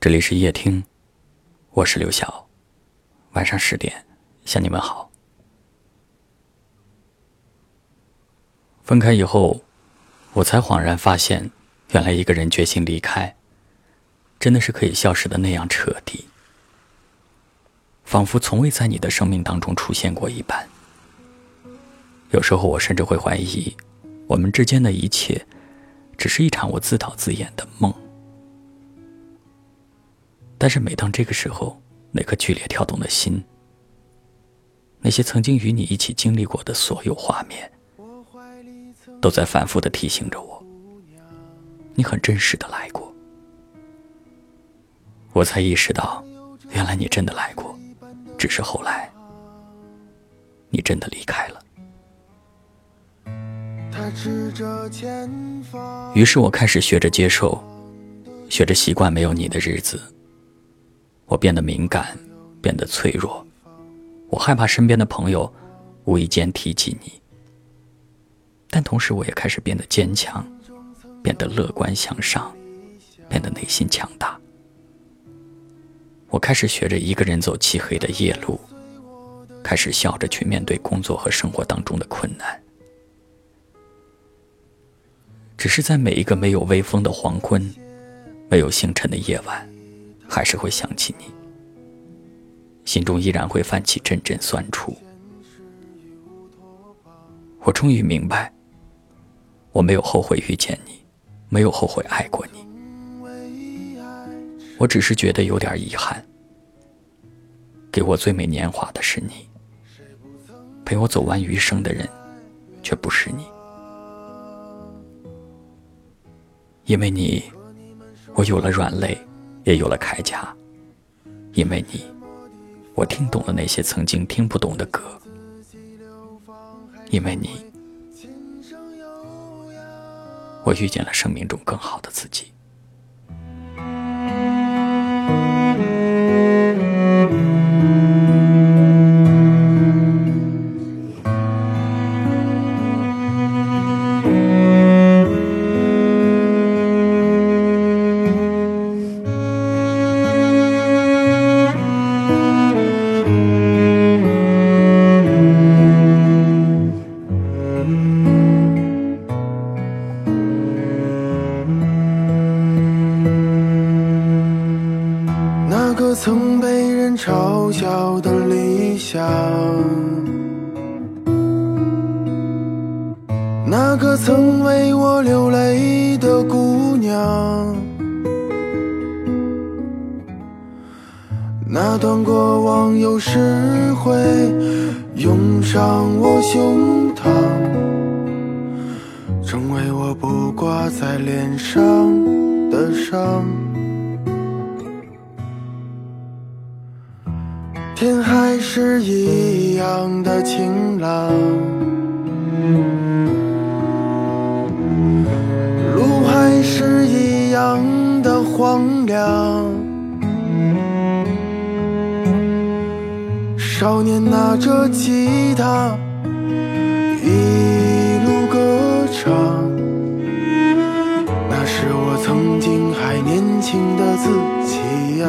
这里是夜听，我是刘晓。晚上十点向你们好。分开以后，我才恍然发现，原来一个人决心离开，真的是可以消失的那样彻底，仿佛从未在你的生命当中出现过一般。有时候，我甚至会怀疑，我们之间的一切，只是一场我自导自演的梦。但是每当这个时候，那颗剧烈跳动的心，那些曾经与你一起经历过的所有画面，都在反复的提醒着我，你很真实的来过。我才意识到，原来你真的来过，只是后来，你真的离开了。于是我开始学着接受，学着习惯没有你的日子。我变得敏感，变得脆弱，我害怕身边的朋友无意间提起你。但同时，我也开始变得坚强，变得乐观向上，变得内心强大。我开始学着一个人走漆黑的夜路，开始笑着去面对工作和生活当中的困难。只是在每一个没有微风的黄昏，没有星辰的夜晚。还是会想起你，心中依然会泛起阵阵酸楚。我终于明白，我没有后悔遇见你，没有后悔爱过你，我只是觉得有点遗憾。给我最美年华的是你，陪我走完余生的人，却不是你。因为你，我有了软肋。也有了铠甲，因为你，我听懂了那些曾经听不懂的歌；因为你，我遇见了生命中更好的自己。小小的理想，那个曾为我流泪的姑娘，那段过往有时会涌上我胸膛，成为我不挂在脸上的伤。天还是一样的晴朗，路还是一样的荒凉。少年拿着吉他，一路歌唱，那是我曾经还年轻的自己呀。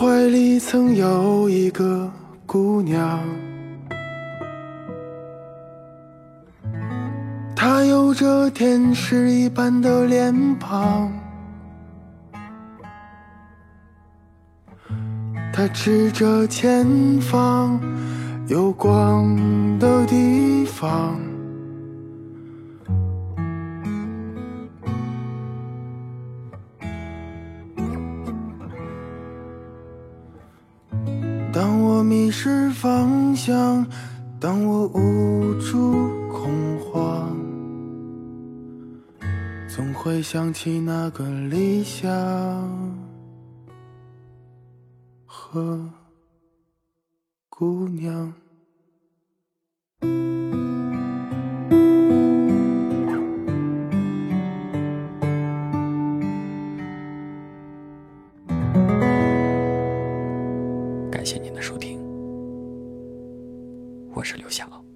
怀里曾有一个姑娘，她有着天使一般的脸庞，她指着前方有光的地方。当我迷失方向，当我无助恐慌，总会想起那个理想和姑娘。感谢您的收听，我是刘晓。